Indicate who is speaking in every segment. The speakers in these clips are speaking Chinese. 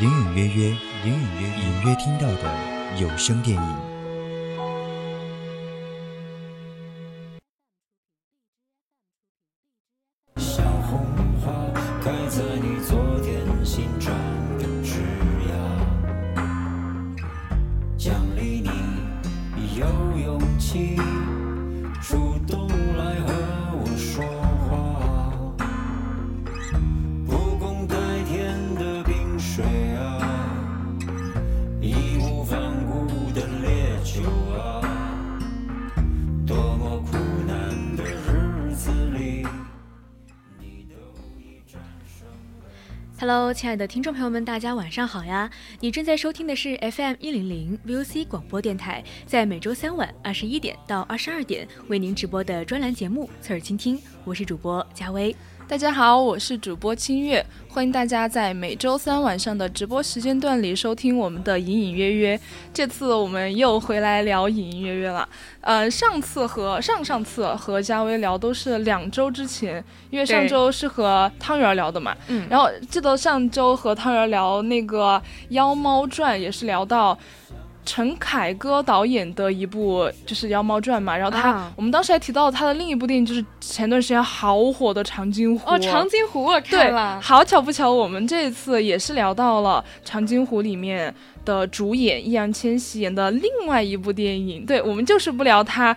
Speaker 1: 隐隐约约，隐隐约隐约听到的有声电影。
Speaker 2: Hello，亲爱的听众朋友们，大家晚上好呀！你正在收听的是 FM 一零零 VOC 广播电台，在每周三晚二十一点到二十二点为您直播的专栏节目《侧耳倾听》，我是主播佳薇。
Speaker 3: 大家好，我是主播清月，欢迎大家在每周三晚上的直播时间段里收听我们的隐隐约约。这次我们又回来聊隐隐约约了。呃，上次和上上次和佳薇聊都是两周之前，因为上周是和汤圆聊的嘛。
Speaker 2: 嗯
Speaker 3: 然后记得上周和汤圆聊那个《妖猫传》，也是聊到。陈凯歌导演的一部就是《妖猫传》嘛，然后他、
Speaker 2: 啊
Speaker 3: 我们当时还提到了他的另一部电影，就是前段时间好火的《长津湖》
Speaker 2: 哦，长津湖我
Speaker 3: 对
Speaker 2: 看了，，
Speaker 3: 好巧不巧，我们这次也是聊到了《长津湖》里面的主演易烊千玺演的另外一部电影。对，我们就是不聊他《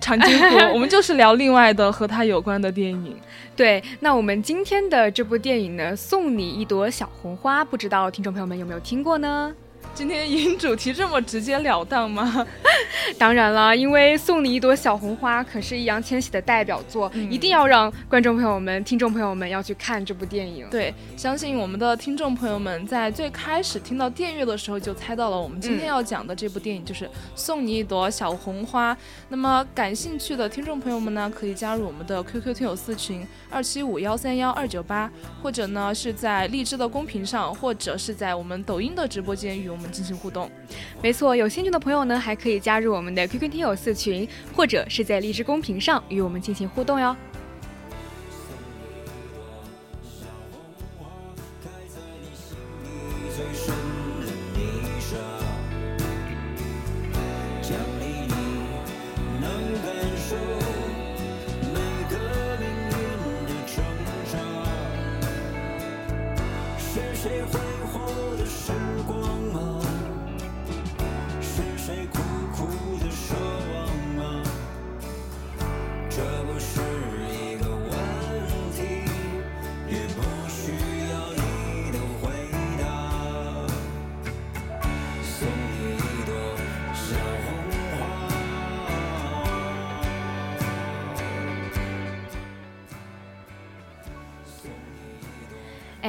Speaker 3: 长津湖》，我们就是聊另外的和他有关的电影。
Speaker 2: 对，那我们今天的这部电影呢，《送你一朵小红花》，不知道听众朋友们有没有听过呢？
Speaker 3: 今天引主题这么直截了当吗？
Speaker 2: 当然了，因为《送你一朵小红花》可是易烊千玺的代表作，
Speaker 3: 嗯
Speaker 2: 一定要让观众朋友们、听众朋友们要去看这部电影。
Speaker 3: 对，相信我们的听众朋友们在最开始听到电乐的时候就猜到了，我们今天
Speaker 2: 嗯
Speaker 3: 要讲的这部电影就是《送你一朵小红花》。那么感兴趣的听众朋友们呢，可以加入我们的 QQ 听友四群二七五幺三幺二九八，或者呢是在荔枝的公屏上，或者是在我们抖音的直播间与我们进行互动。
Speaker 2: 没错，有兴趣的朋友呢，还可以加入我们的 QQ 听友四群，或者是在荔枝公屏上与我们进行互动哟。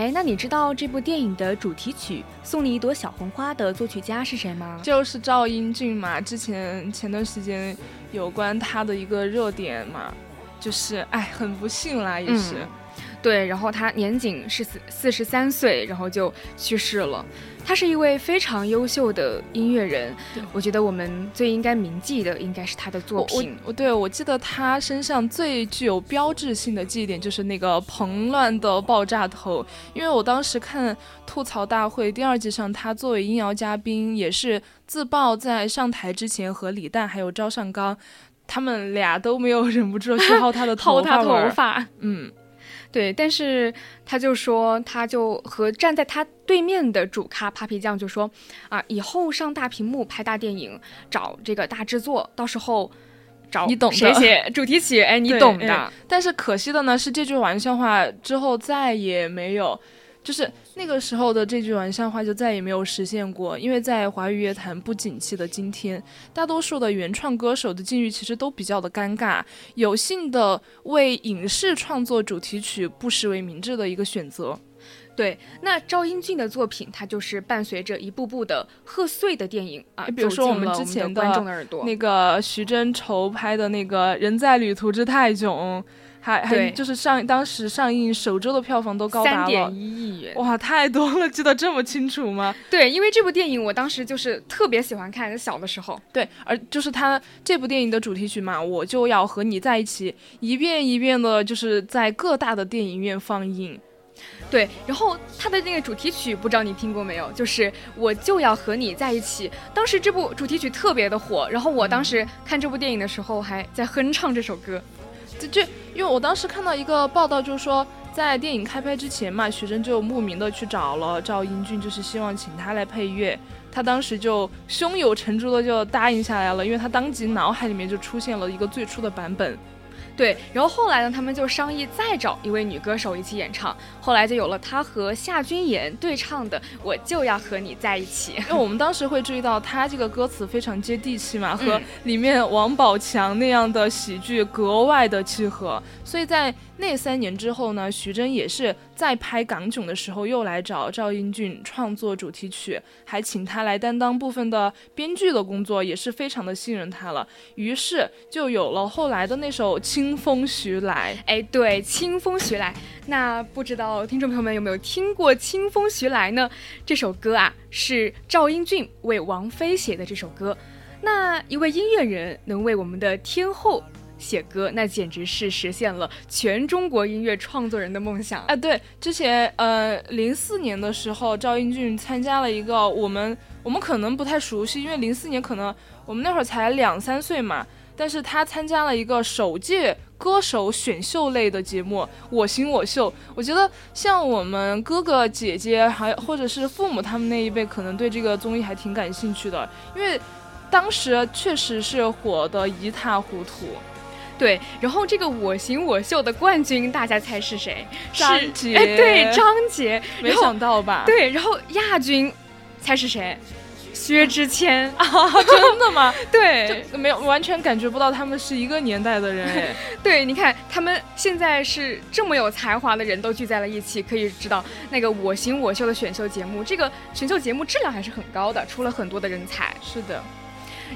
Speaker 2: 哎，那你知道这部电影的主题曲《送你一朵小红花》的作曲家是谁吗？
Speaker 3: 就是赵英俊嘛，之前前段时间有关他的一个热点嘛，就是哎，很不幸啦，也是。
Speaker 2: 嗯对，然后他年仅是四四十三岁，然后就去世了。他是一位非常优秀的音乐人，我觉得我们最应该铭记的应该是他的作品。
Speaker 3: 我对我记得他身上最具有标志性的记忆点就是那个蓬乱的爆炸头，因为我当时看吐槽大会第二季上，他作为音摇嘉宾，也是自曝在上台之前和李诞还有赵尚刚，他们俩都没有 忍不住去薅他的头发，嗯。
Speaker 2: 对，但是他就说，他就和站在他对面的主咖 Papi 酱就说，啊，以后上大屏幕拍大电影，找这个大制作，到时候找
Speaker 3: 你懂的
Speaker 2: 谁写主题曲，哎，你懂的
Speaker 3: 哎。但是可惜的呢是，这句玩笑话之后再也没有，就是那个时候的这句玩笑话就再也没有实现过。因为在华语乐坛不景气的今天，大多数的原创歌手的境遇其实都比较的尴尬，有幸的为影视创作主题曲，不失为明智的一个选择。
Speaker 2: 对，那赵英俊的作品，它就是伴随着一部部的贺岁的电影啊，
Speaker 3: 比如说
Speaker 2: 我
Speaker 3: 我们之前
Speaker 2: 的观众的耳朵。
Speaker 3: 那个徐峥筹拍的那个《人在旅途之泰囧》，还还就是上当时上映首周的票房都高达了
Speaker 2: 三点一亿元，
Speaker 3: 哇，太多了，记得这么清楚吗？
Speaker 2: 对，因为这部电影我当时就是特别喜欢看，小的时候，
Speaker 3: 对，而就是它这部电影的主题曲嘛，我就要和你在一起，一遍一遍的，就是在各大的电影院放映。
Speaker 2: 对，然后它的那个主题曲不知道你听过没有？就是我就要和你在一起。当时这部主题曲特别的火，然后我当时看这部电影的时候还在哼唱这首歌。
Speaker 3: 就这，因为我当时看到一个报道，就是说在电影开拍之前嘛，徐峥就慕名的去找了赵英俊，就是希望请他来配乐。他当时就胸有成竹的就答应下来了，因为他当即脑海里面就出现了一个最初的版本。
Speaker 2: 对，然后后来呢，他们就商议再找一位女歌手一起演唱，后来就有了他和夏君妍对唱的《我就要和你在一起》。
Speaker 3: 因为我们当时会注意到他这个歌词非常接地气嘛，和
Speaker 2: 嗯。
Speaker 3: 里面王宝强那样的喜剧格外的契合，所以在那三年之后呢，徐峥也是在拍《港囧》的时候又来找赵英俊创作主题曲，还请他来担当部分的编剧的工作，也是非常的信任他了。于是就有了后来的那首《清风徐来》。
Speaker 2: 哎，对，清风徐来。那不知道听众朋友们有没有听过《清风徐来》呢？这首歌啊，是赵英俊为王菲写的这首歌。那一位音乐人能为我们的天后写歌，那简直是实现了全中国音乐创作人的梦想。
Speaker 3: 啊，对，之前呃零四年的时候，赵英俊参加了一个我们我们可能不太熟悉，因为零四年可能我们那会儿才两三岁嘛，但是他参加了一个首届歌手选秀类的节目《我行我秀》。我觉得像我们哥哥姐姐还或者是父母他们那一辈，可能对这个综艺还挺感兴趣的，因为当时确实是火得一塌糊涂。
Speaker 2: 对，然后这个我行我秀的冠军，大家猜是谁？是
Speaker 3: 张杰
Speaker 2: 哎，对，张杰。
Speaker 3: 没想到吧？
Speaker 2: 对，然后亚军，猜是谁？薛之谦。
Speaker 3: 啊，真的吗？
Speaker 2: 对，
Speaker 3: 就没有完全感觉不到他们是一个年代的人哎。
Speaker 2: 对，你看他们现在是这么有才华的人都聚在了一起，可以知道那个我行我秀的选秀节目，这个选秀节目质量还是很高的，出了很多的人才。
Speaker 3: 是的，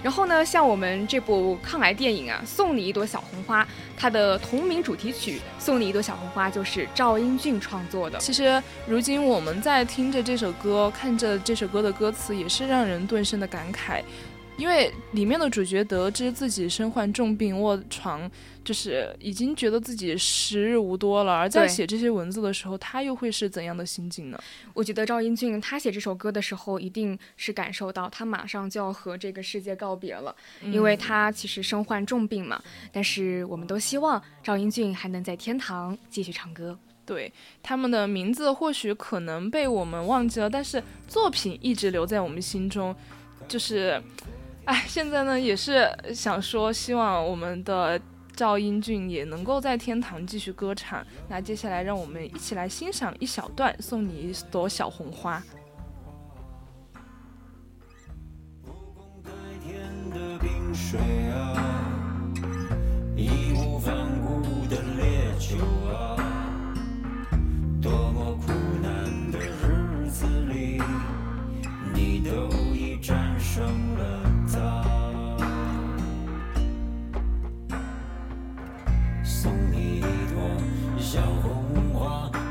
Speaker 2: 然后呢，像我们这部抗癌电影啊，《送你一朵小红花》，它的同名主题曲《送你一朵小红花》就是赵英俊创作的。
Speaker 3: 其实如今我们在听着这首歌，看着这首歌的歌词，也是让人顿生的感慨。因为里面的主角得知自己身患重病卧床，就是已经觉得自己时日无多了，而在写这些文字的时候，他又会是怎样的心境呢？
Speaker 2: 我觉得赵英俊他写这首歌的时候，一定是感受到他马上就要和这个世界告别了，因为他其实身患重病嘛。但是我们都希望赵英俊还能在天堂继续唱歌。
Speaker 3: 对他们的名字或许可能被我们忘记了，但是作品一直留在我们心中。就是，哎，现在呢也是想说，希望我们的赵英俊也能够在天堂继续歌唱。那接下来让我们一起来欣赏一小段，送你一朵小红花。
Speaker 4: 水啊，义无反顾的烈酒啊，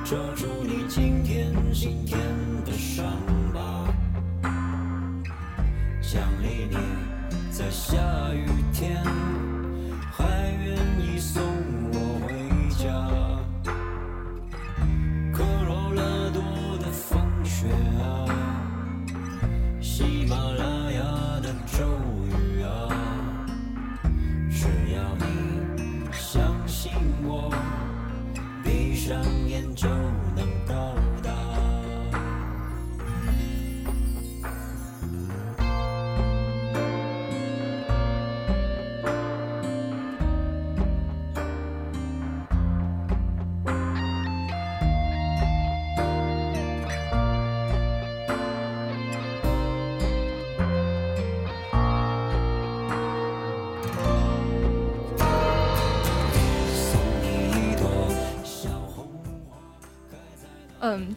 Speaker 4: 遮住你今天心田的伤疤。奖励你在下雨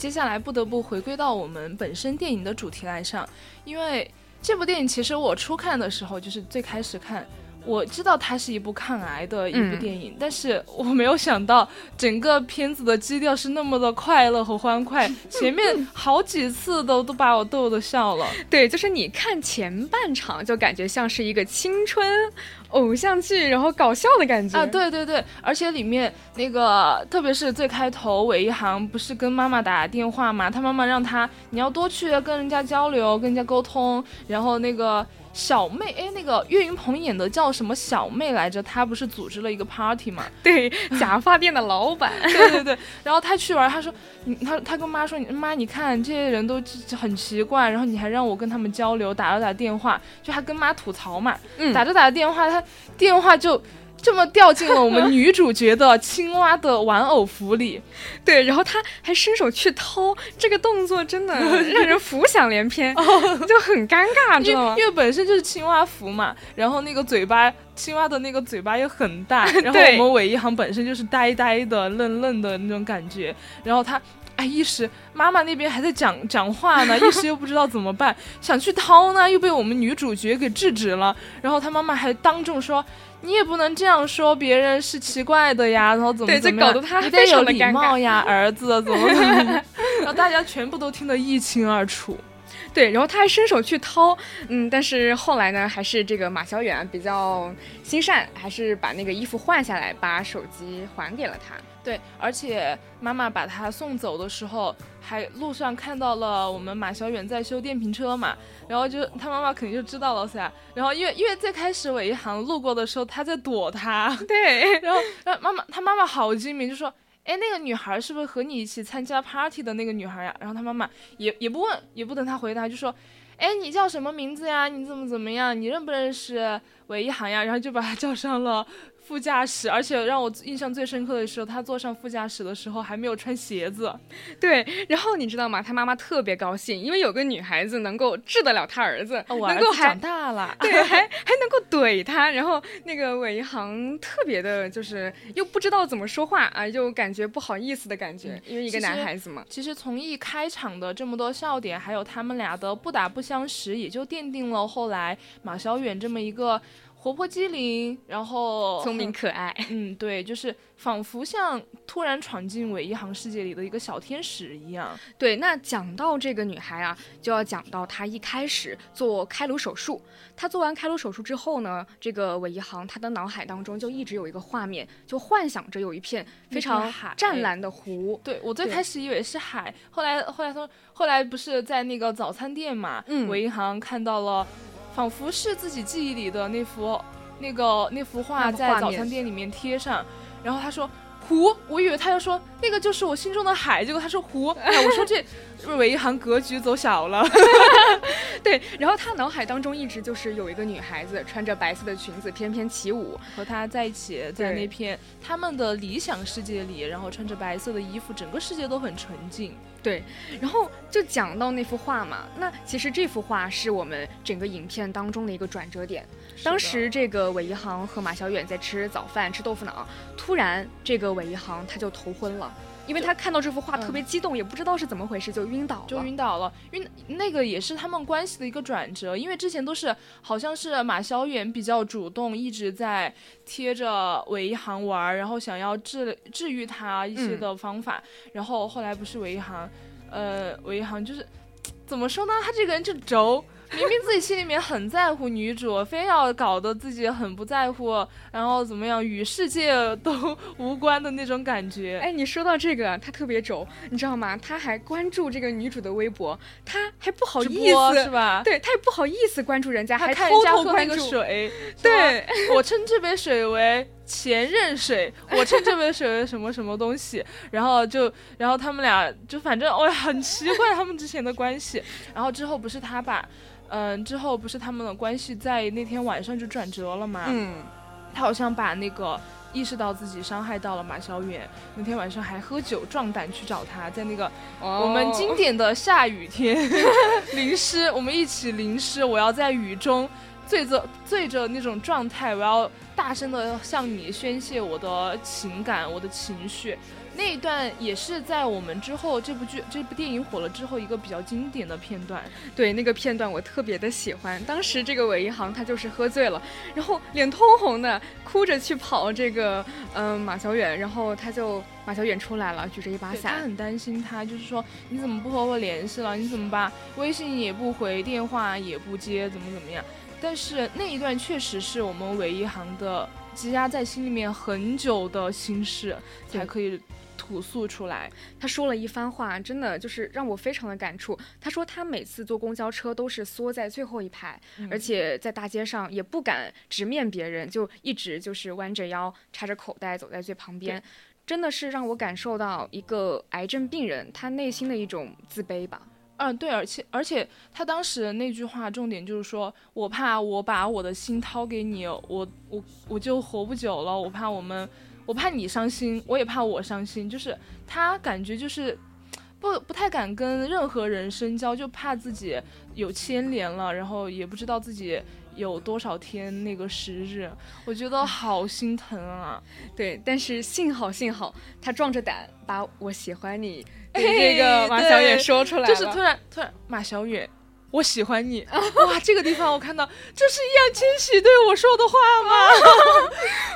Speaker 3: 接下来不得不回归到我们本身电影的主题来上，因为这部电影其实我初看的时候，就是最开始看。我知道它是一部抗癌的一部电影，但是我没有想到整个片子的基调是那么的快乐和欢快，前面好几次都都把我逗得笑了。
Speaker 2: 对，就是你看前半场就感觉像是一个青春偶像剧，然后搞笑的感觉
Speaker 3: 啊！对对对，而且里面那个特别是最开头，韦一航不是跟妈妈打电话嘛，他妈妈让他你要多去跟人家交流，跟人家沟通，然后那个。小妹，哎，那个岳云鹏演的叫什么小妹来着？她不是组织了一个 party 嘛？
Speaker 2: 对，假发店的老板。
Speaker 3: 对对对。然后他去玩，他说，你他他跟妈说，妈，你看这些人都很奇怪，然后你还让我跟他们交流，打了打电话，就还跟妈吐槽嘛。嗯。打着打着电话，他电话就。这么掉进了我们女主角的青蛙的玩偶服里，
Speaker 2: 对，然后他还伸手去掏，这个动作真的 让人浮想联翩，就很尴尬，知道吗？
Speaker 3: 因为本身就是青蛙服嘛，然后那个嘴巴，青蛙的那个嘴巴又很大，然后我们韦一航本身就是呆呆的、愣愣的那种感觉，然后他哎一时妈妈那边还在讲讲话呢，一时又不知道怎么办，想去掏呢，又被我们女主角给制止了，然后他妈妈还当众说。你也不能这样说别人是奇怪的呀，然后怎么怎么样？你得有礼貌呀，儿子怎么怎么样？然后大家全部都听得一清二楚。
Speaker 2: 对，然后他还伸手去掏，嗯，但是后来呢，还是这个马小远比较心善，还是把那个衣服换下来，把手机还给了他。
Speaker 3: 对，而且妈妈把他送走的时候，还路上看到了我们马小远在修电瓶车嘛，然后就他妈妈肯定就知道了噻。然后因为因为最开始韦一航路过的时候，他在躲他，
Speaker 2: 对，
Speaker 3: 然后然后妈妈他妈妈好精明，就说，哎，那个女孩是不是和你一起参加 party 的那个女孩呀？然后他妈妈也也不问，也不等他回答，就说，哎，你叫什么名字呀？你怎么怎么样？你认不认识韦一航呀？然后就把他叫上了。副驾驶，而且让我印象最深刻的是，他坐上副驾驶的时候还没有穿鞋子。
Speaker 2: 对，然后你知道吗？他妈妈特别高兴，因为有个女孩子能够治得了他儿子，能够
Speaker 3: 长大了，
Speaker 2: 对，还还能够怼他。然后那个韦一航特别的，就是又不知道怎么说话啊，又感觉不好意思的感觉，因为一个男孩子嘛。
Speaker 3: 其实从一开场的这么多笑点，还有他们俩的不打不相识，也就奠定了后来马小远这么一个。活泼机灵，然后
Speaker 2: 聪明可爱，
Speaker 3: 嗯，对，就是仿佛像突然闯进韦一航世界里的一个小天使一样。
Speaker 2: 对，那讲到这个女孩啊，就要讲到她一开始做开颅手术。她做完开颅手术之后呢，这个韦一航他的脑海当中就一直有一个画面，就幻想着有一片非常湛蓝的湖。
Speaker 3: 对我最开始以为是海，后来后来说后来不是在那个早餐店嘛，嗯，韦一航看到了。仿佛是自己记忆里的那幅，那个那幅画在早餐店里面贴上，然后他说湖，我以为他要说那个就是我心中的海，结果他说湖，哎，我说这韦一航格局走小了，
Speaker 2: 对，然后他脑海当中一直就是有一个女孩子穿着白色的裙子翩翩起舞，
Speaker 3: 和他在一起，在那片他们的理想世界里，然后穿着白色的衣服，整个世界都很纯净。
Speaker 2: 对，然后就讲到那幅画嘛，那其实这幅画是我们整个影片当中的一个转折点。当时这个韦一航和马小远在吃早饭，吃豆腐脑，突然这个韦一航他就头昏了。因为他看到这幅画特别激动，也不知道是怎么回事，就晕倒了。
Speaker 3: 就晕倒了，晕那个也是他们关系的一个转折。因为之前都是好像是马小远比较主动，一直在贴着韦一航玩，然后想要治治愈他一些的方法。然后后来不是韦一航，呃，韦一航就是怎么说呢？他这个人就轴。明明自己心里面很在乎女主，非要搞得自己很不在乎，然后怎么样与世界都无关的那种感觉。
Speaker 2: 哎，你说到这个，他特别轴，你知道吗？他还关注这个女主的微博，他还不好意思
Speaker 3: 是吧？
Speaker 2: 对他也不好意思关注人家，还
Speaker 3: 偷
Speaker 2: 偷关
Speaker 3: 注。水，
Speaker 2: 对
Speaker 3: 我称这杯水为前任水，我称这杯水为什么什么东西？然后就，然后他们俩就反正我很奇怪他们之前的关系。然后之后不是他把。嗯，之后不是他们的关系在那天晚上就转折了吗？
Speaker 2: 嗯，
Speaker 3: 他好像把那个意识到自己伤害到了马小远，那天晚上还喝酒壮胆去找他，在那个我们经典的下雨天 淋湿，我们一起淋湿，我要在雨中醉着醉着那种状态，我要大声的向你宣泄我的情感，我的情绪。那一段也是在我们之后这部剧、这部电影火了之后一个比较经典的片段。
Speaker 2: 对那个片段我特别的喜欢。当时这个韦一航他就是喝醉了，然后脸通红的，哭着去跑这个嗯、马小远，然后他就马小远出来了，举着一把
Speaker 3: 伞他。很担心他，就是说你怎么不和我联系了？你怎么把微信也不回，电话也不接，怎么怎么样？但是那一段确实是我们韦一航的积压在心里面很久的心事，才可以吐诉出来。
Speaker 2: 他说了一番话，真的就是让我非常的感触。他说他每次坐公交车都是缩在最后一排，
Speaker 3: 嗯
Speaker 2: 而且在大街上也不敢直面别人，就一直就是弯着腰，插着口袋走在最旁边。真的是让我感受到一个癌症病人他内心的一种自卑吧。
Speaker 3: 嗯，对，而且而且他当时那句话重点就是说，我怕我把我的心掏给你，我我我就活不久了，我怕我们，我怕你伤心，我也怕我伤心，就是他感觉就是不不太敢跟任何人深交，就怕自己有牵连了，然后也不知道自己有多少天那个时日，我觉得好心疼啊。
Speaker 2: 对，但是幸好幸好他壮着胆把我喜欢你
Speaker 3: 哎
Speaker 2: 对这个马小远说出来了，
Speaker 3: 就是突然突然马小远，我喜欢你，哇，这个地方我看到，这是易烊千玺对我说的话吗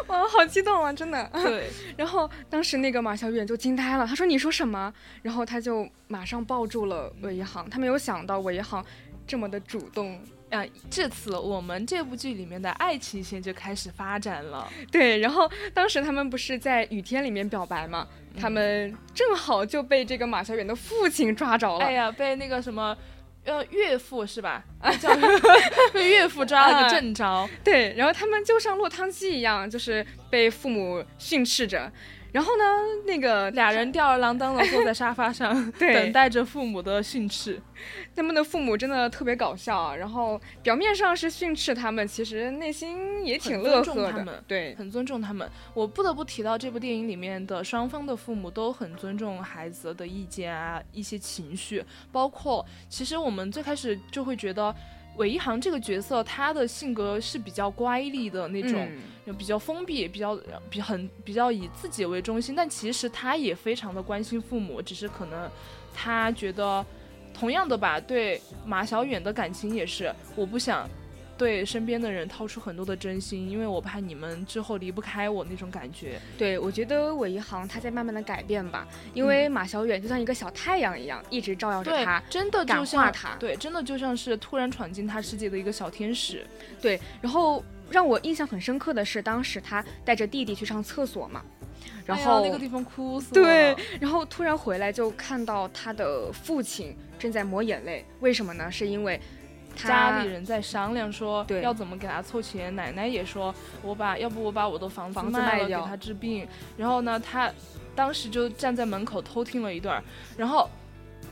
Speaker 2: 哇，好激动啊，真的。
Speaker 3: 对，
Speaker 2: 然后当时那个马小远就惊呆了，他说：“你说什么？”然后他就马上抱住了韦一航，他没有想到韦一航这么的主动。
Speaker 3: 啊，至此我们这部剧里面的爱情线就开始发展了。
Speaker 2: 对，然后当时他们不是在雨天里面表白嘛，他们正好就被这个马小远的父亲抓着了。
Speaker 3: 哎呀，被那个什么。呃，岳父是吧？啊叫被 岳父抓了个正着。
Speaker 2: 对，然后他们就像落汤鸡一样，就是被父母训斥着。然后呢，那个
Speaker 3: 俩人吊儿郎当的坐在沙发上，等待着父母的训斥。
Speaker 2: 他们的父母真的特别搞笑，啊然后表面上是训斥他们，其实内心也挺乐呵的。对，
Speaker 3: 很尊重他们。我不得不提到这部电影里面的双方的父母都很尊重孩子的意见啊，一些情绪，包括其实我们最开始就会觉得。韦一航这个角色，他的性格是比较乖戾的那种，
Speaker 2: 嗯。
Speaker 3: 比较封闭，比较比很比较以自己为中心，但其实他也非常的关心父母，只是可能他觉得，同样的吧，对马小远的感情也是，我不想对身边的人掏出很多的真心，因为我怕你们之后离不开我那种感觉。
Speaker 2: 对，我觉得韦一航他在慢慢的改变吧，因
Speaker 3: 嗯
Speaker 2: 为马小远就像一个小太阳一样，一直照耀着他。，
Speaker 3: 真的
Speaker 2: 感化他
Speaker 3: 对，真的就像是突然闯进他世界的一个小天使。
Speaker 2: 对，然后让我印象很深刻的是，当时他带着弟弟去上厕所嘛，然后、
Speaker 3: 那个地方哭死了
Speaker 2: 对。，然后突然回来就看到他的父亲正在抹眼泪，为什么呢？是因为他
Speaker 3: 家里人在商量说要怎么给他凑钱，奶奶也说我把要不我把我的房子卖了给他治病，然后呢，他当时就站在门口偷听了一段，然后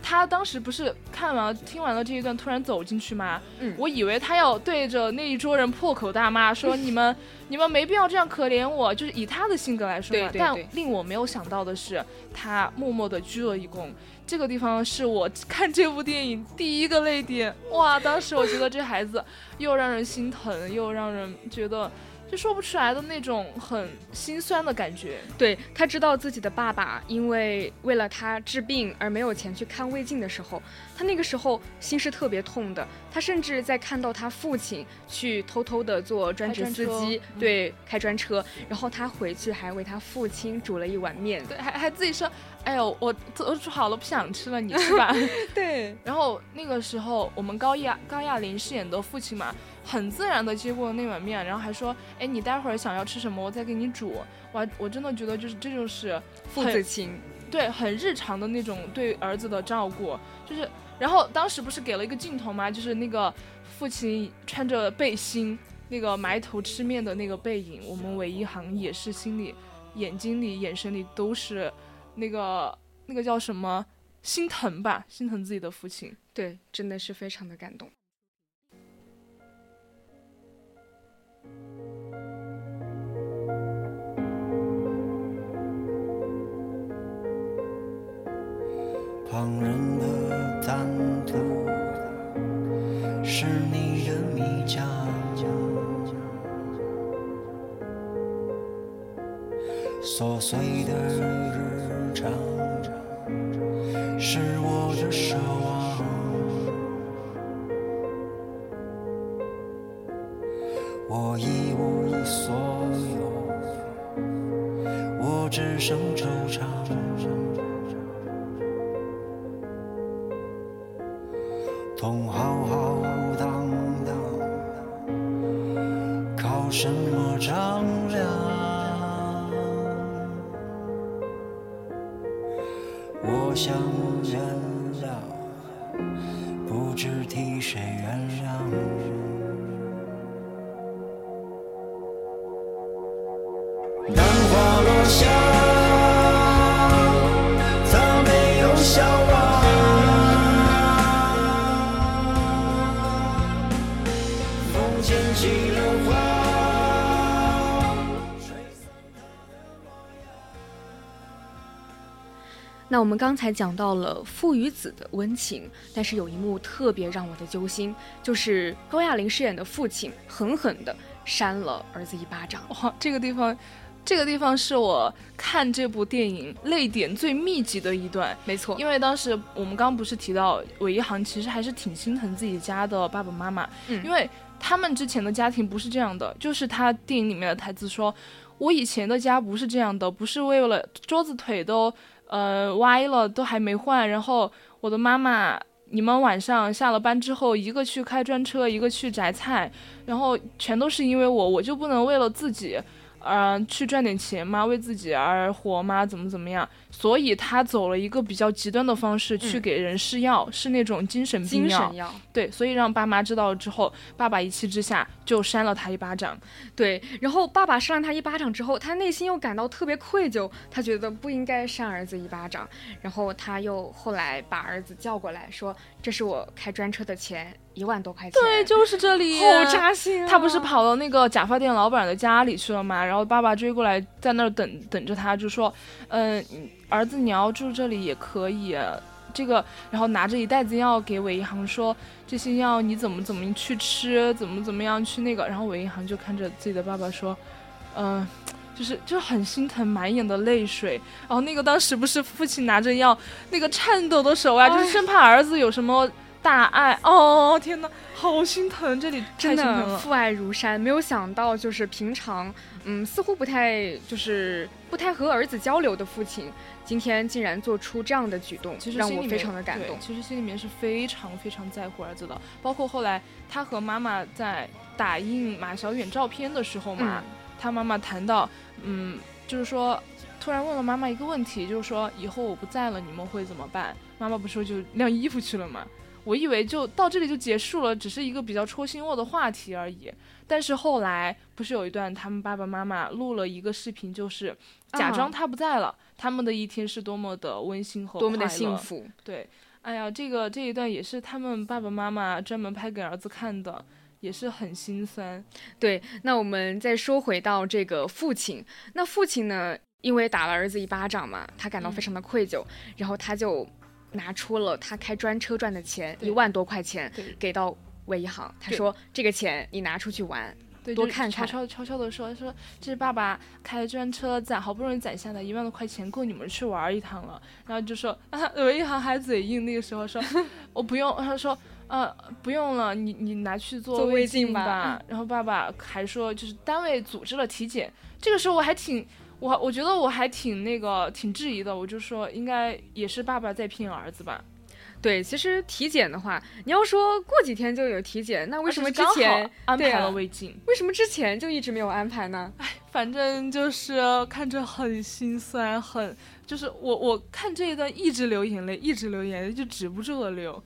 Speaker 3: 他当时不是看完听完了这一段突然走进去吗？
Speaker 2: 嗯
Speaker 3: 我以为他要对着那一桌人破口大骂，说你们 你们没必要这样可怜我，就是以他的性格来说嘛。但
Speaker 2: 对对但
Speaker 3: 令我没有想到的是，他默默的鞠了一躬。这个地方是我看这部电影第一个泪点，哇！当时我觉得这孩子又让人心疼，又让人觉得就说不出来的那种很心酸的感觉。
Speaker 2: 对他知道自己的爸爸因为为了他治病而没有钱去看胃镜的时候，他那个时候心是特别痛的。他甚至在看到他父亲去偷偷的做专职司机对，开专车，然后他回去还为他父亲煮了一碗面。
Speaker 3: 对，还还自己说，哎呦，我都煮好了，不想吃了，你吃吧。
Speaker 2: 对，
Speaker 3: 然后那个时候，我们高亚高亚麟饰演的父亲嘛，很自然的接过了那碗面，然后还说，哎，你待会儿想要吃什么，我再给你煮。我我真的觉得就是这就是
Speaker 2: 父子情。
Speaker 3: 对很日常的那种对儿子的照顾，就是，然后当时不是给了一个镜头吗？就是那个父亲穿着背心，那个埋头吃面的那个背影，我们韦一航也是心里、眼睛里、眼神里都是那个那个叫什么心疼吧，心疼自己的父亲。
Speaker 2: 对，真的是非常的感动。
Speaker 4: 不知替谁原谅。
Speaker 2: 我们刚才讲到了父与子的温情，但是有一幕特别让我的揪心，就是高亚麟饰演的父亲狠狠地扇了儿子一巴掌。
Speaker 3: 哇，这个地方，这个地方是我看这部电影泪点最密集的一段。
Speaker 2: 没错，
Speaker 3: 因为当时我们刚刚不是提到韦一航其实还是挺心疼自己家的爸爸妈妈，
Speaker 2: 嗯
Speaker 3: 因为他们之前的家庭不是这样的，就是他电影里面的台词说：“我以前的家不是这样的，不是为了桌子腿都呃歪了都还没换，然后我的妈妈。”你们晚上下了班之后，一个去开专车，一个去摘菜，然后全都是因为我，我就不能为了自己，呃，去赚点钱吗？为自己而活吗？怎么怎么样？所以他走了一个比较极端的方式去
Speaker 2: 嗯
Speaker 3: 给人试药，是那种精神病药。
Speaker 2: 精神药。
Speaker 3: 对，所以让爸妈知道了之后，爸爸一气之下就扇了他一巴掌。
Speaker 2: 对，然后爸爸扇了他一巴掌之后，他内心又感到特别愧疚，他觉得不应该扇儿子一巴掌，然后他又后来把儿子叫过来说：“这是我开专车的钱，一万多块钱。”
Speaker 3: 对，就是这里。
Speaker 2: 好扎心啊！
Speaker 3: 他不是跑到那个假发店老板的家里去了吗？然后爸爸追过来，在那儿等等着他，就说：“嗯、儿子，你要住这里也可以。”这个，然后拿着一袋子药给韦一航说：“这些药你怎么怎么去吃，怎么怎么样去那个。”然后韦一航就看着自己的爸爸说：“嗯、就是就很心疼，满眼的泪水。然后那个当时不是父亲拿着药，那个颤抖的手啊，就是生怕儿子有什么大爱。哦，天哪，好心疼，这里太
Speaker 2: 真。的父爱如山，没有想到就是平常，嗯，似乎不太就是不太和儿子交流的父亲，今天竟然做出这样的举动，
Speaker 3: 其实
Speaker 2: 让我非常的感动。
Speaker 3: 其实心里面是非常非常在乎儿子的，包括后来他和妈妈在打印马小远照片的时候嘛，
Speaker 2: 嗯
Speaker 3: 他妈妈谈到，嗯，就是说。突然问了妈妈一个问题，就是说以后我不在了，你们会怎么办？妈妈不说就晾衣服去了吗？我以为就到这里就结束了，只是一个比较戳心窝的话题而已。但是后来不是有一段他们爸爸妈妈录了一个视频，就是假装
Speaker 2: 啊
Speaker 3: 他不在了，他们的一天是多么的温馨和
Speaker 2: 多么的幸福。
Speaker 3: 对，哎呀，这个这一段也是他们爸爸妈妈专门拍给儿子看的，也是很心酸。
Speaker 2: 对，那我们再说回到这个父亲，那父亲呢，因为打了儿子一巴掌嘛，他感到
Speaker 3: 嗯
Speaker 2: 非常的愧疚，然后他就拿出了他开专车赚的钱一万多块钱给到韦一航，他说这个钱你拿出去玩。
Speaker 3: 对，
Speaker 2: 多看看
Speaker 3: 悄悄悄悄的说说，这是爸爸开专车攒好不容易攒下的一万多块钱，够你们去玩一趟了。然后就说啊，韦一航还嘴硬，那个时候说 我不用，他说呃不用了，你你拿去做
Speaker 2: 做胃
Speaker 3: 镜
Speaker 2: 镜吧
Speaker 3: 然后爸爸还说就是单位组织了体检，这个时候我还挺。我我觉得我还挺那个挺质疑的，我就说应该也是爸爸在骗儿子吧？
Speaker 2: 对，其实体检的话，你要说过几天就有体检，那为什么之前
Speaker 3: 安排了胃镜？
Speaker 2: 为什么之前就一直没有安排呢？
Speaker 3: 哎反正就是看着很心酸，很就是我我看这一段一直流眼泪，一直流眼泪，就止不住的流。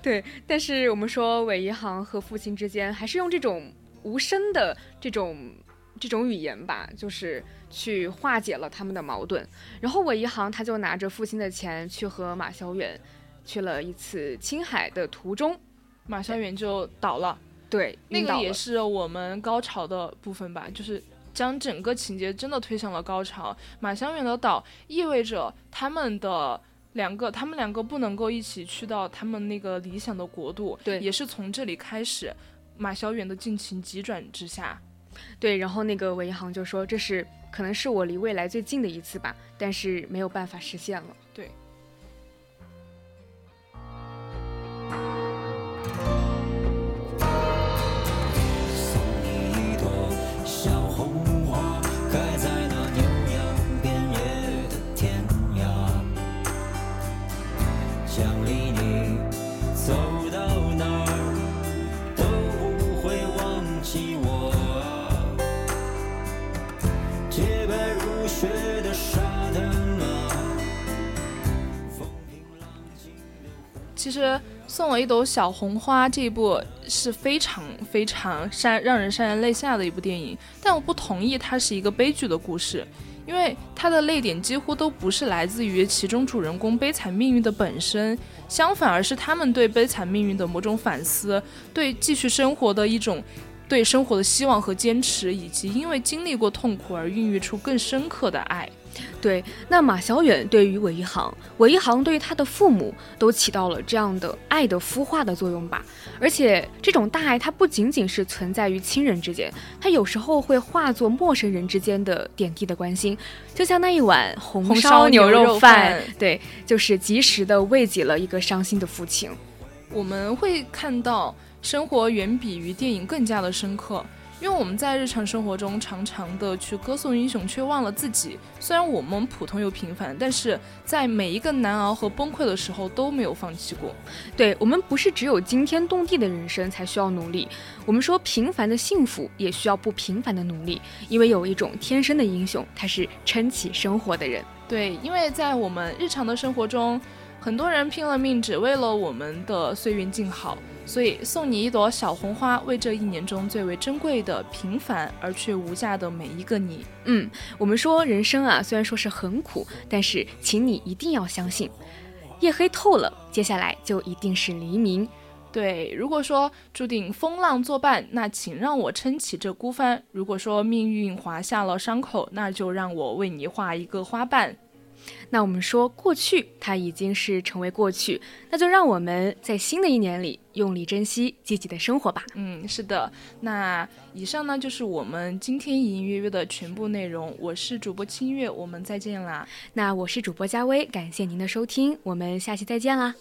Speaker 2: 对，但是我们说韦一航和父亲之间还是用这种无声的这种这种语言吧，就是去化解了他们的矛盾。然后韦一航他就拿着父亲的钱去和马小远去了一次青海的途中，
Speaker 3: 马小远就倒了，
Speaker 2: 对，
Speaker 3: 那个也是我们高潮的部分吧，就是将整个情节真的推向了高潮。马小远的倒意味着他们的。两个，他们两个不能够一起去到他们那个理想的国度，
Speaker 2: 对
Speaker 3: 也是从这里开始，马小远的进情急转直下，
Speaker 2: 对，然后那个韦一航就说这是可能是我离未来最近的一次吧，但是没有办法实现了。
Speaker 4: 对
Speaker 3: 其实送我一朵小红花这一部是非常非常潸让人潸然泪下的一部电影，但我不同意它是一个悲剧的故事，因为它的泪点几乎都不是来自于其中主人公悲惨命运的本身，相反而是他们对悲惨命运的某种反思，对继续生活的一种。对生活的希望和坚持，以及因为经历过痛苦而孕育出更深刻的爱。
Speaker 2: 对，那马小远对于韦一航，韦一航对于他的父母都起到了这样的爱的孵化的作用吧。而且这种大爱，它不仅仅是存在于亲人之间，它有时候会化作陌生人之间的点滴的关心。就像那一碗红
Speaker 3: 红
Speaker 2: 烧
Speaker 3: 烧牛
Speaker 2: 肉
Speaker 3: 肉饭
Speaker 2: 对，就是及时的慰藉了一个伤心的父亲。
Speaker 3: 我们会看到生活远比于电影更加的深刻，因为我们在日常生活中常常的去歌颂英雄，却忘了自己。虽然我们普通又平凡，但是在每一个难熬和崩溃的时候都没有放弃过。
Speaker 2: 对我们不是只有惊天动地的人生才需要努力，我们说平凡的幸福也需要不平凡的努力，因为有一种天生的英雄，他是撑起生活的人。
Speaker 3: 对，因为在我们日常的生活中，很多人拼了命只为了我们的岁月静好，所以送你一朵小红花，为这一年中最为珍贵的平凡而却无价的每一个你。
Speaker 2: 嗯，我们说人生啊，虽然说是很苦，但是请你一定要相信，夜黑透了，接下来就一定是黎明。
Speaker 3: 对，如果说注定风浪作伴，那请让我撑起这孤帆；如果说命运划下了伤口，那就让我为你画一个花瓣。
Speaker 2: 那我们说过去它已经是成为过去，那就让我们在新的一年里用力珍惜，积极的生活吧。
Speaker 3: 嗯，是的。那以上呢就是我们今天隐隐约约的全部内容。我是主播清月，我们再见啦。
Speaker 2: 那我是主播佳薇，感谢您的收听，我们下期再见啦。